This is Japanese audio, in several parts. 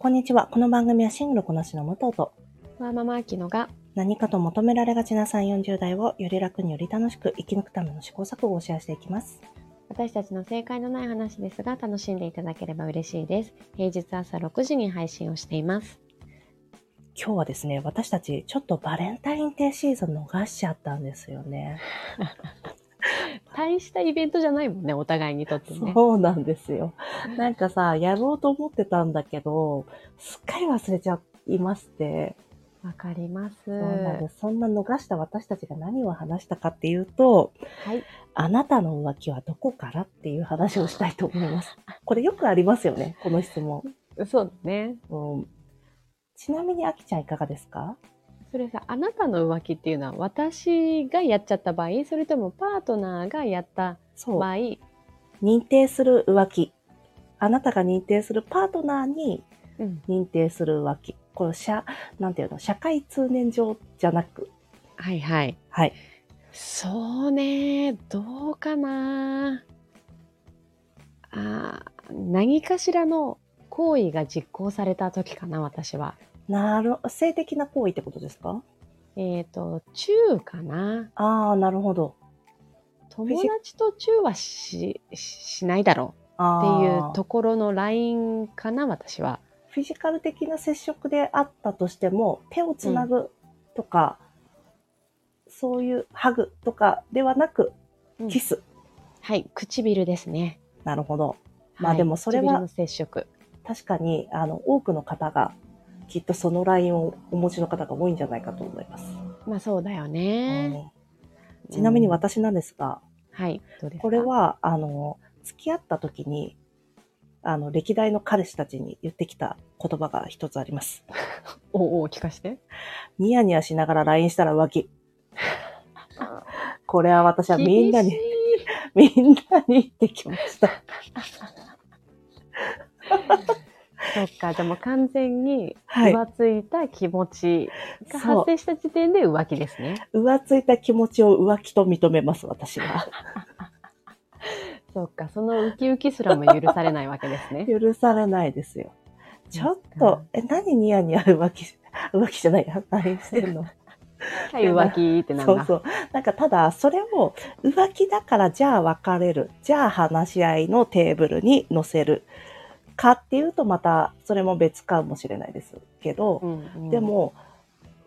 こんにちは。この番組はシングルこなしの武藤とわーママアキノが何かと求められがちな3、40代をより楽により楽しく生き抜くための試行錯誤をシェアしていきます。私たちの正解のない話ですが楽しんでいただければ嬉しいです。平日朝6時に配信をしています。今日はですね、私たちちょっとバレンタインデーシーズン逃しちゃったんですよね。大したイベントじゃないもんね、お互いにとってね。そうなんですよ。なんかさ、やろうと思ってたんだけど、すっかり忘れちゃいまして、わかります。そん。そんな逃した私たちが何を話したかっていうと、はい。あなたの浮気はどこからっていう話をしたいと思います。これよくありますよね、この質問。そうだね。うん、ちなみに、あきちゃんいかがですか？それさ、あなたの浮気っていうのは私がやっちゃった場合、それともパートナーがやった場。合、認定する浮気。あなたが認定するパートナーにうん。認定する浮気。これ、社、なんていうの、社会通念上じゃなく。はいはい。はい。そうね、どうかな。あー何かしらの行為が実行された時かな、私は。なる、性的な行為ってことですか？えっ、と、チューかな？ああ、なるほど。友達とチューはしししないだろうあっていーうところのラインかな、私は。フィジカル的な接触であったとしても、手をつなぐとか、そういうハグとかではなく、うんキス。はい、唇ですね。なるほど。まあはいでもそれは唇の接触。確かに、あの、多くの方が、きっとそのラインをお持ちの方が多いんじゃないかと思います。まあそうだよね。うんちなみにうん私なんですが、はい、どうですか？これ、は、あの、付き合った時に、あの、歴代の彼氏たちに言ってきた言葉が一つあります。おうおう聞かして。ニヤニヤしながら LINE したら浮気。これは私はみんなにみんなに言ってきました。そっか、でも完全にはい浮ついた気持ちが発生した時点で浮気ですね。浮ついた気持ちを浮気と認めます、私は。そっか、そのウキウキすらも許されないわけですね。許されないですよ。ちょっとか、え、何ニヤニヤ浮気、浮気じゃないや、LINE してんの？はい、浮気ってなんだ。そうそう。なんかただ、それを浮気だからじゃあ別れる。じゃあ話し合いのテーブルに乗せる。かっていうとまたそれも別かもしれないですけど、うんうんで、も、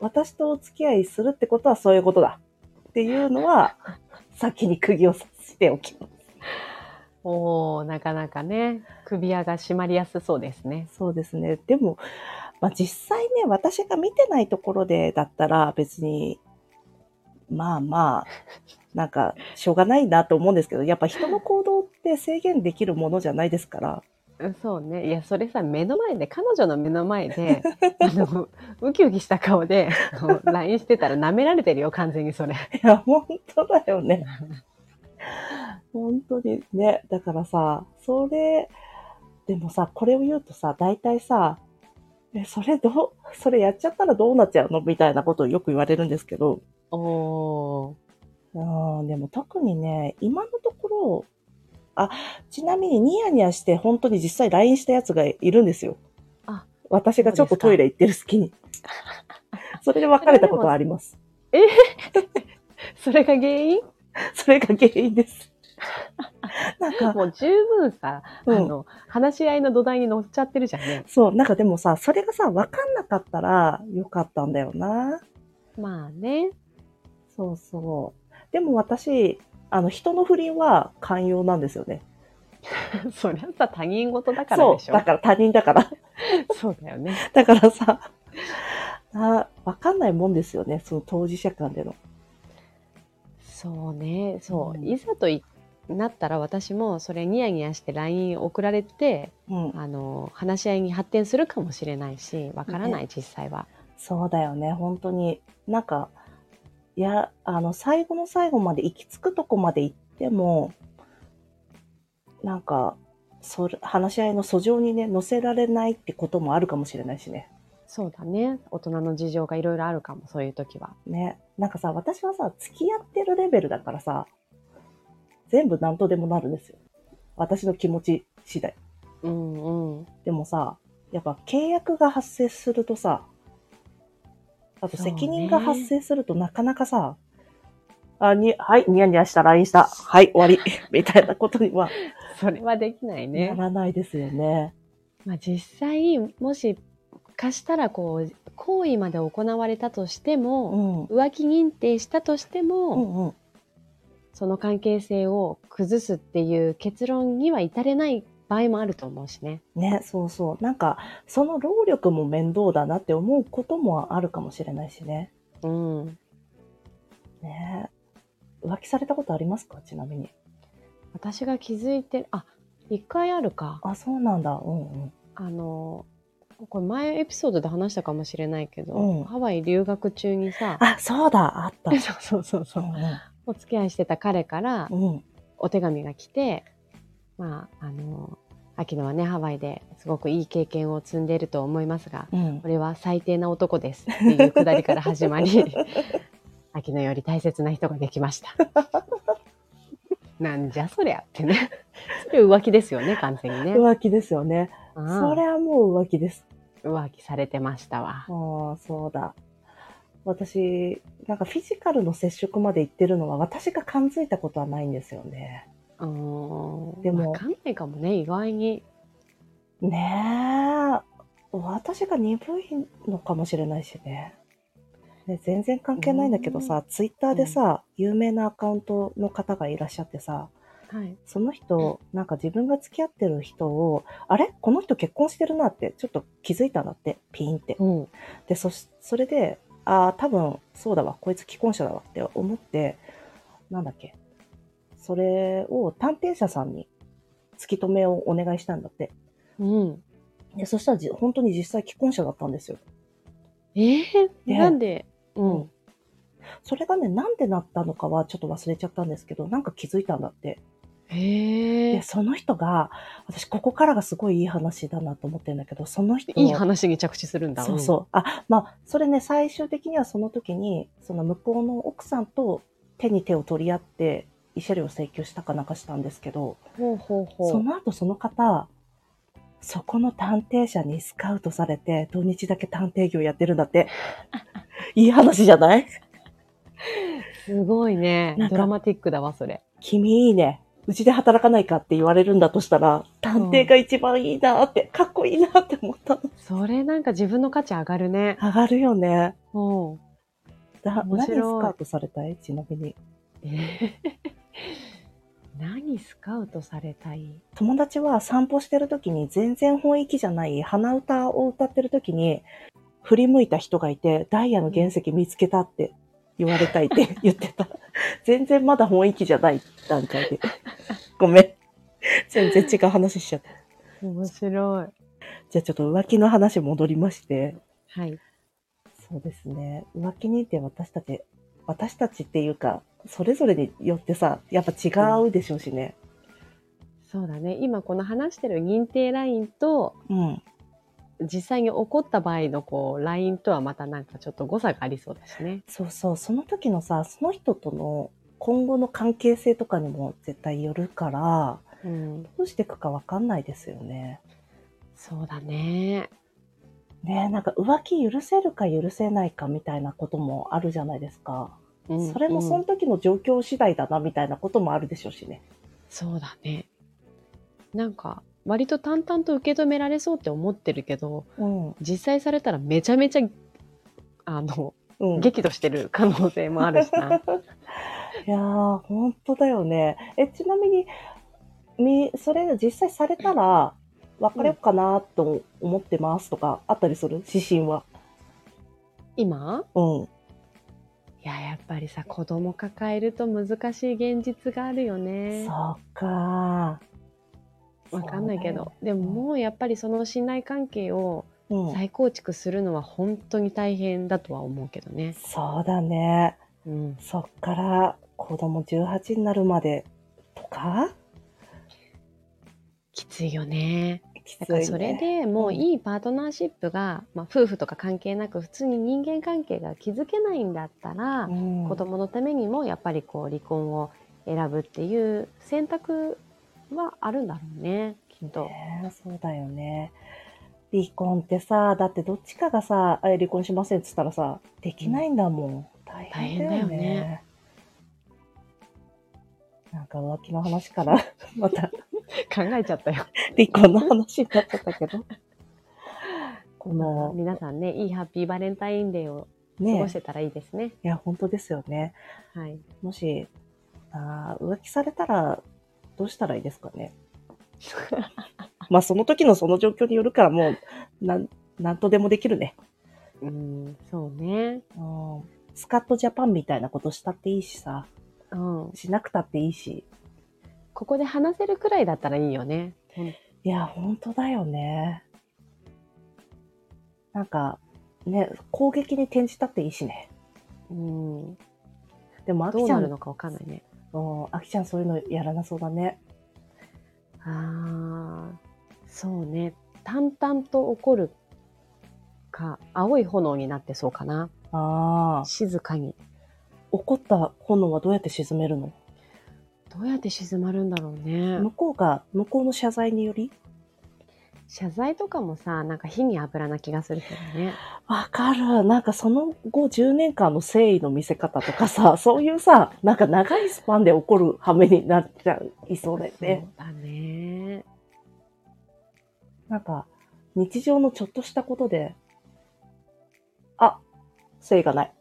私とお付き合いするってことはそういうことだ。っていうのは、先に釘を刺しておきます。おおなかなかね、首輪が締まりやすそうですね。そうですね。でも、まあ、実際ね、私が見てないところでだったら別に、まあまあ、なんか、しょうがないなと思うんですけど、やっぱ人の行動って制限できるものじゃないですから。うんそうね。いや、それさ、目の前で、彼女の目の前で、あの、ウキウキした顔で、あの LINE してたら舐められてるよ、完全にそれ。いや、本当だよね。本当にね。だからさ、それ、でもさ、これを言うとさ、大体さ、え、それどう、それやっちゃったらどうなっちゃうの？みたいなことをよく言われるんですけど、おおうん、でも特にね、今のところ、あ、ちなみにニヤニヤして本当に実際 LINE したやつがいるんですよ。あ私がちょっとトイレ行ってる隙に。それで別れたことはあります。それが原因？それが原因です。なんか、もう十分さ、うんあの、話し合いの土台に乗っちゃってるじゃんね。そう、なんかでもさ、それがさ、分かんなかったらよかったんだよな。まあね。そうそう。でも私、あの、人の不倫は寛容なんですよね。そりゃさ、他人事だからそう。でしょ。だから他人だから。そうだよね。だからさ、あ分かんないもんですよね。その当事者間での。そうね。そう。うんいざといなったら私もそれニヤニヤして LINE 送られて、うん。あの、話し合いに発展するかもしれないし、わからない、実際は。そうだよね。本当に。なんか、いや、あの、最後の最後まで行き着くとこまで行っても、なんか、それ、話し合いの訴状にね、載せられないってこともあるかもしれないしね。そうだね。大人の事情がいろいろあるかも、そういう時は。ね。なんかさ、私はさ、付き合ってるレベルだからさ、全部何とでもなるんですよ。私の気持ち次第。うんうん。でもさ、やっぱ契約が発生するとさ、あと責任が発生するとなかなかさ、あ、に、はい、ニヤニヤした、LINE した、はい、終わり、みたいなことには それはできないなね。らないですよね。まあ、実際、もしかしたらこう、行為まで行われたとしてうも、ん。浮気認定したとしてうも、んうん。その関係性を崩すっていう結論には至れない場合もあると思うしね。ね、そうそう。なんか、その労力も面倒だなって思うこともあるかもしれないしね。うん。ね浮気されたことありますか？ちなみに。私が気づいてる、あ、一回あるか。あ、そうなんだ。うんうん。あの、これ前エピソードで話したかもしれないけど、うんハワイ留学中にさ、あ、そうだ、あった。そうそうそううお付き合いしてた彼から。お手紙が来て、まあ、あの、秋野はね、ハワイですごくいい経験を積んでいると思いますが、うんこ。れは最低な男ですっていうくだりから始まり、秋野より大切な人ができました。なんじゃそりゃってね。それ浮気ですよね、完全にね。浮気ですよね。うんそれはもう浮気です。浮気されてましたわ。ああ、そうだ。私、なんかフィジカルの接触まで行ってるのは私が感づいたことはないんですよね。でもわかんないかもね、意外に。ねえ。私が鈍いのかもしれないしね。ね全然関係ないんだけどさ、ツイッターでさ、有名なアカウントの方がいらっしゃってさ、はい。その人、なんか自分が付き合ってる人を、あれ？この人結婚してるなって、ちょっと気づいたんだって、ピーンって。うん。で、そし、それで、ああ、多分、そうだわ、こいつ既婚者だわって思って、なんだっけ？それを探偵者さんに突き止めをお願いしたんだって。うん。で、そしたらじ本当に実際既婚者だったんですよ。えー、でなんで、うん。それがね、なんでなったのかはちょっと忘れちゃったんですけど、なんか気づいたんだって。へえで、。その人が、私ここからがすごいいい話だなと思ってるんだけど、その人いい話に着地するんだ。そうそう。あ、まあ、それね、最終的にはその時に、その向こうの奥さんと手に手を取り合って、慰謝料請求したかなんかしたんですけど、うん。ほうほうほう。その後その方、そこの探偵社にスカウトされて、土日だけ探偵業やってるんだって。いい話じゃない？すごいねドラマティックだわ、それ。君いいね。うちで働かないかって言われるんだとしたら、探偵が一番いいなって、かっこいいなって思ったの。それなんか自分の価値上がるね。上がるよね。うん。だ何スカウトされたい？ちなみに。えー何スカウトされたい？友達は散歩してる時に全然本気じゃない鼻歌を歌ってる時に振り向いた人がいて、ダイヤの原石見つけたって言われたいって言ってた。全然まだ本気じゃない段階で。ごめん。全然違う話しちゃった。面白い。じゃあちょっと浮気の話戻りまして。はい。そうですね。浮気認定私たち、私たちっていうか、それぞれによってさ、やっぱ違うでしょうしね。そうだね。今この話してる認定ラインと、うん。実際に起こった場合のこう、ラインとはまたなんかちょっと誤差がありそうだしね。そうそう、その時のさ、その人との今後の関係性とかにも絶対よるから、うん。どうしていくかわかんないですよね。そうだね。ねえ、なんか浮気許せるか許せないかみたいなこともあるじゃないですか。うんそれもその時の状況次第だなみたいなこともあるでしょうしね。そうだね。なんか、割と淡々と受け止められそうって思ってるけど、うん。実際されたらめちゃめちゃ、あの、うん。激怒してる可能性もあるしな。いやー、本当だよね。え、ちなみに、み、それ実際されたら、別れようかなと思ってますとか、あったりする？指針は。今？うん。いや、やっぱりさ、子供抱えると難しい現実があるよね。そうかわかんないけど。でももうやっぱりその信頼関係を。再構築するのは本当に大変だとは思うけどね。そうだね。うん。そっから子供18になるまでとか？きついよね。きついだからそれでもういいパートナーシップが、まあ、夫婦とか関係なく普通に人間関係が築けないんだったら、うん子供のためにもやっぱりこう離婚を選ぶっていう選択はあるんだろうねきっと。ねそうだよね。離婚ってさ、だってどっちかがさ、あ離婚しませんって言ったらさ、できないんだもん。大変だよね。大変だよねなんか浮気の話から、また 考えちゃったよ。離婚の話になっちゃったけど。この、皆さんね、いいハッピーバレンタインデーを過ねごしてたらいいですね。いや、本当ですよね。はい。もし、あー浮気されたら、どうしたらいいですかね？まあ、その時のその状況によるから、もう、なん、なんとでもできるね。うん、そうね。うん。スカットジャパンみたいなことしたっていいしさ、うん。しなくたっていいし。ここで話せるくらいだったらいいよね。いや、本当だよね。なんか、ね、攻撃に転じたっていいしね。うん。でも、あきちゃ、どうなんるのかわかんないね。うんあきちゃんそういうのやらなそうだね。ああ、そうね。淡々と起こるか、青い炎になってそうかな。ああ、静かに。怒った炎はどうやって沈めるの？どうやって静まるんだろうね。向こうが、向こうの謝罪により？謝罪とかもさ、なんか火に油な気がするけどね。わかる。なんかその後10年間の誠意の見せ方とかさ、そういうさ、なんか長いスパンで起こる羽目になっちゃいそうだよね。そうだね。なんか、日常のちょっとしたことで、あ、誠意がない。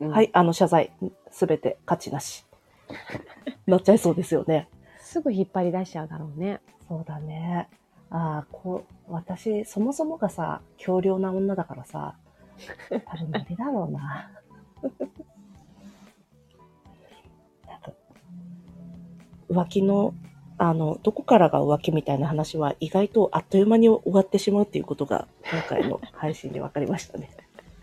うんはい、あの謝罪、すべて価値なし。なっちゃいそうですよね。すぐ引っ張り出しちゃうだろうね。そうだね。ああ、こう、私、そもそもがさ、強量な女だからさ、多分無理だろうな。浮気の、あの、どこからが浮気みたいな話は意外とあっという間に終わってしまうっていうことが、今回の配信で分かりましたね。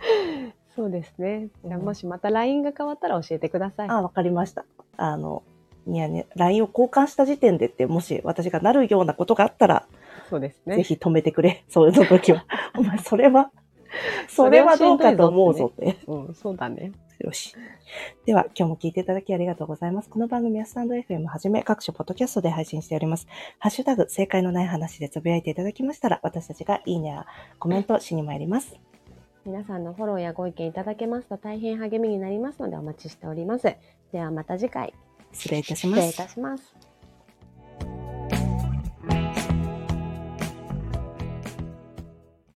そうですね。じゃあもしまた LINE が変わったら教えてください。あ、わかりました。あの、いやね、LINE を交換した時点でって、もし私がなるようなことがあったら、そうですね。ぜひ止めてくれ。そういう時は。お前、それは、それはどうかと思うぞって。うん、そうだね。よし。では、今日も聞いていただきありがとうございます。この番組はスタンド FM はじめ各種ポッドキャストで配信しております。ハッシュタグ、正解のない話でつぶやいていただきましたら、私たちがいいねやコメントしに参ります。皆さんのフォローやご意見いただけますと大変励みになりますのでお待ちしております。ではまた次回、失礼いたします失礼い。たします。